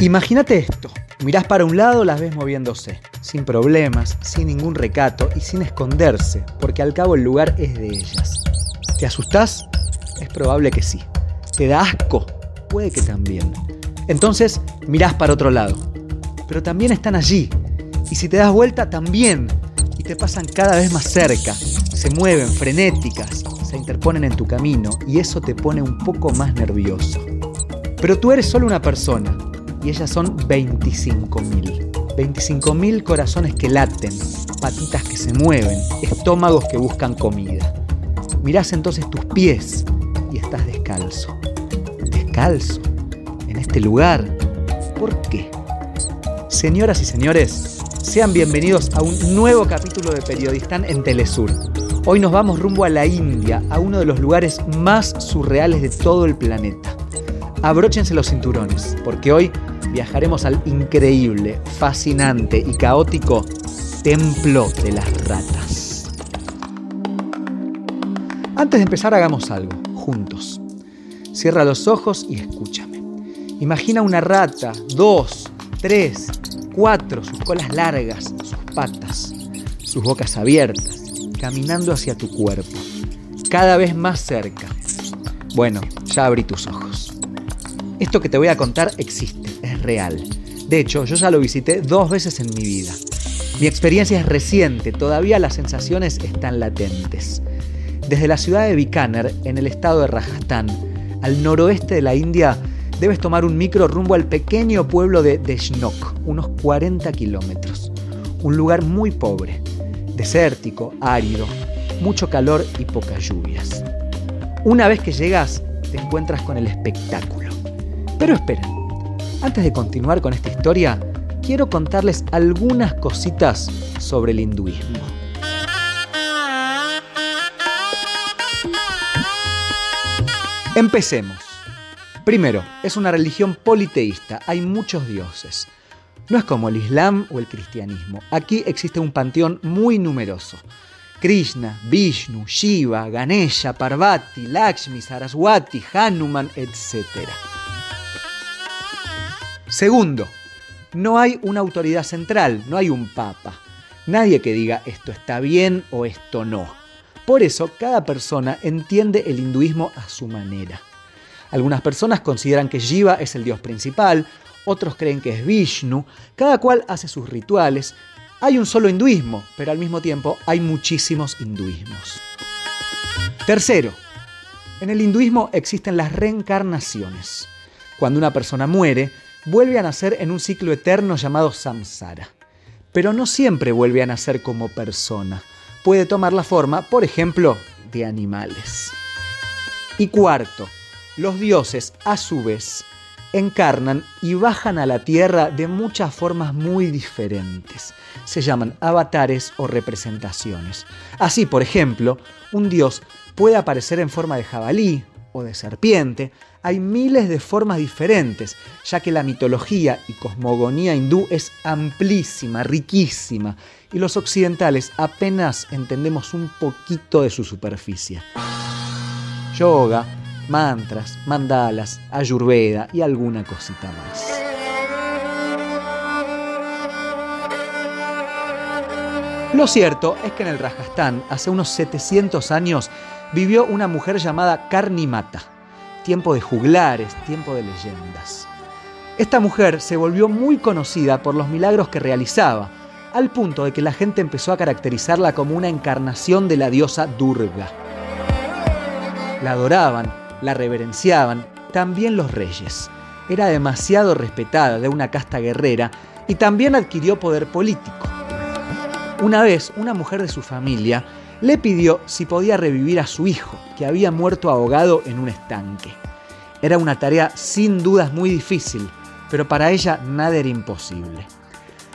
Imagínate esto. Mirás para un lado, las ves moviéndose, sin problemas, sin ningún recato y sin esconderse, porque al cabo el lugar es de ellas. ¿Te asustás? Es probable que sí. ¿Te da asco? Puede que también. Entonces mirás para otro lado. Pero también están allí. Y si te das vuelta, también. Y te pasan cada vez más cerca. Se mueven, frenéticas, se interponen en tu camino y eso te pone un poco más nervioso. Pero tú eres solo una persona y ellas son 25.000. 25.000 corazones que laten, patitas que se mueven, estómagos que buscan comida. Mirás entonces tus pies y estás descalzo. Descalzo, en este lugar. ¿Por qué? Señoras y señores, sean bienvenidos a un nuevo capítulo de Periodistán en Telesur. Hoy nos vamos rumbo a la India, a uno de los lugares más surreales de todo el planeta. Abróchense los cinturones, porque hoy viajaremos al increíble, fascinante y caótico Templo de las Ratas. Antes de empezar, hagamos algo, juntos. Cierra los ojos y escúchame. Imagina una rata, dos, tres, cuatro, sus colas largas, sus patas, sus bocas abiertas, caminando hacia tu cuerpo, cada vez más cerca. Bueno, ya abrí tus ojos. Esto que te voy a contar existe, es real. De hecho, yo ya lo visité dos veces en mi vida. Mi experiencia es reciente, todavía las sensaciones están latentes. Desde la ciudad de Bikaner, en el estado de Rajasthan, al noroeste de la India, debes tomar un micro rumbo al pequeño pueblo de Deshnok, unos 40 kilómetros. Un lugar muy pobre, desértico, árido, mucho calor y pocas lluvias. Una vez que llegas, te encuentras con el espectáculo. Pero esperen, antes de continuar con esta historia, quiero contarles algunas cositas sobre el hinduismo. Empecemos. Primero, es una religión politeísta, hay muchos dioses. No es como el Islam o el cristianismo. Aquí existe un panteón muy numeroso. Krishna, Vishnu, Shiva, Ganesha, Parvati, Lakshmi, Saraswati, Hanuman, etc. Segundo, no hay una autoridad central, no hay un papa. Nadie que diga esto está bien o esto no. Por eso cada persona entiende el hinduismo a su manera. Algunas personas consideran que Shiva es el dios principal, otros creen que es Vishnu, cada cual hace sus rituales. Hay un solo hinduismo, pero al mismo tiempo hay muchísimos hinduismos. Tercero, en el hinduismo existen las reencarnaciones. Cuando una persona muere, vuelve a nacer en un ciclo eterno llamado samsara. Pero no siempre vuelve a nacer como persona. Puede tomar la forma, por ejemplo, de animales. Y cuarto, los dioses, a su vez, encarnan y bajan a la tierra de muchas formas muy diferentes. Se llaman avatares o representaciones. Así, por ejemplo, un dios puede aparecer en forma de jabalí de serpiente. Hay miles de formas diferentes, ya que la mitología y cosmogonía hindú es amplísima, riquísima, y los occidentales apenas entendemos un poquito de su superficie. Yoga, mantras, mandalas, ayurveda y alguna cosita más. Lo cierto es que en el Rajasthan, hace unos 700 años, vivió una mujer llamada Karnimata. Tiempo de juglares, tiempo de leyendas. Esta mujer se volvió muy conocida por los milagros que realizaba, al punto de que la gente empezó a caracterizarla como una encarnación de la diosa Durga. La adoraban, la reverenciaban, también los reyes. Era demasiado respetada de una casta guerrera y también adquirió poder político. Una vez, una mujer de su familia le pidió si podía revivir a su hijo, que había muerto ahogado en un estanque. Era una tarea sin dudas muy difícil, pero para ella nada era imposible.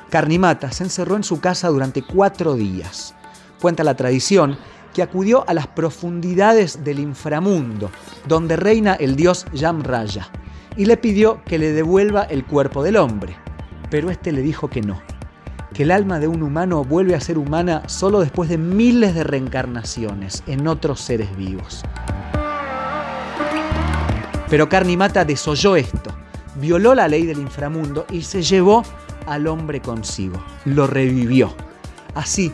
Carnimata se encerró en su casa durante cuatro días. Cuenta la tradición que acudió a las profundidades del inframundo, donde reina el dios Yamraya, y le pidió que le devuelva el cuerpo del hombre. Pero este le dijo que no, que el alma de un humano vuelve a ser humana solo después de miles de reencarnaciones en otros seres vivos. Pero Carnimata desoyó esto, violó la ley del inframundo y se llevó al hombre consigo, lo revivió. Así,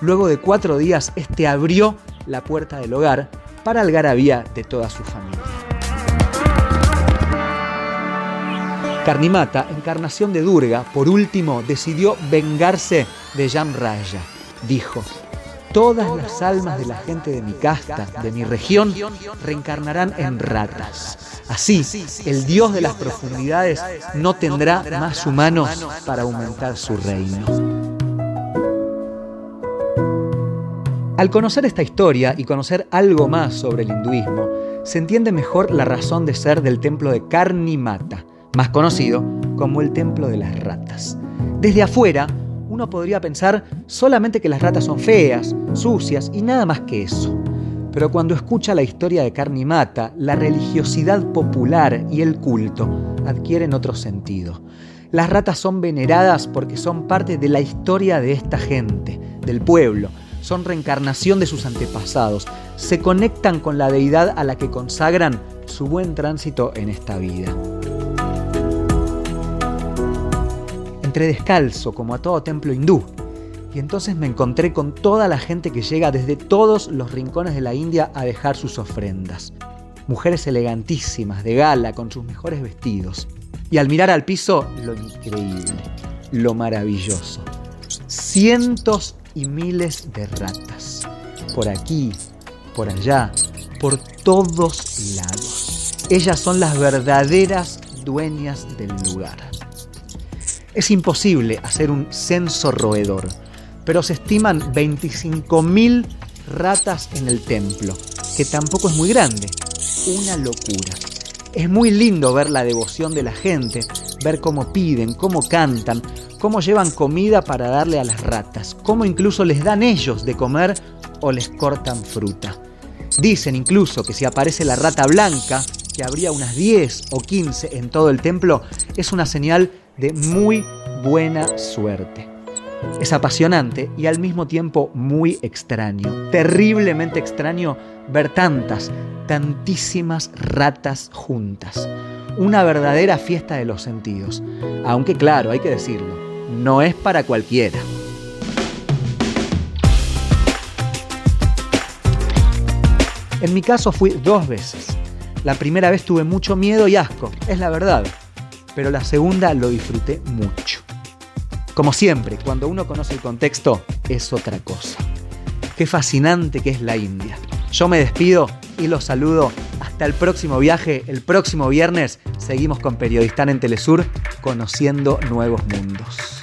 luego de cuatro días, este abrió la puerta del hogar para algarabía de toda su familia. Karnimata, encarnación de Durga, por último decidió vengarse de Yamraya. Dijo, todas las almas de la gente de mi casta, de mi región, reencarnarán en ratas. Así, el dios de las profundidades no tendrá más humanos para aumentar su reino. Al conocer esta historia y conocer algo más sobre el hinduismo, se entiende mejor la razón de ser del templo de Karnimata, más conocido como el templo de las ratas. Desde afuera, uno podría pensar solamente que las ratas son feas, sucias y nada más que eso. Pero cuando escucha la historia de Carnimata, la religiosidad popular y el culto adquieren otro sentido. Las ratas son veneradas porque son parte de la historia de esta gente, del pueblo, son reencarnación de sus antepasados, se conectan con la deidad a la que consagran su buen tránsito en esta vida. Entré descalzo, como a todo templo hindú, y entonces me encontré con toda la gente que llega desde todos los rincones de la India a dejar sus ofrendas. Mujeres elegantísimas, de gala, con sus mejores vestidos. Y al mirar al piso, lo increíble, lo maravilloso. Cientos y miles de ratas. Por aquí, por allá, por todos lados. Ellas son las verdaderas dueñas del lugar. Es imposible hacer un censo roedor, pero se estiman 25.000 ratas en el templo, que tampoco es muy grande. Una locura. Es muy lindo ver la devoción de la gente, ver cómo piden, cómo cantan, cómo llevan comida para darle a las ratas, cómo incluso les dan ellos de comer o les cortan fruta. Dicen incluso que si aparece la rata blanca, que habría unas 10 o 15 en todo el templo, es una señal de muy buena suerte. Es apasionante y al mismo tiempo muy extraño, terriblemente extraño ver tantas, tantísimas ratas juntas. Una verdadera fiesta de los sentidos. Aunque claro, hay que decirlo, no es para cualquiera. En mi caso fui dos veces. La primera vez tuve mucho miedo y asco, es la verdad pero la segunda lo disfruté mucho. Como siempre, cuando uno conoce el contexto, es otra cosa. Qué fascinante que es la India. Yo me despido y los saludo. Hasta el próximo viaje, el próximo viernes, seguimos con Periodistán en Telesur, conociendo nuevos mundos.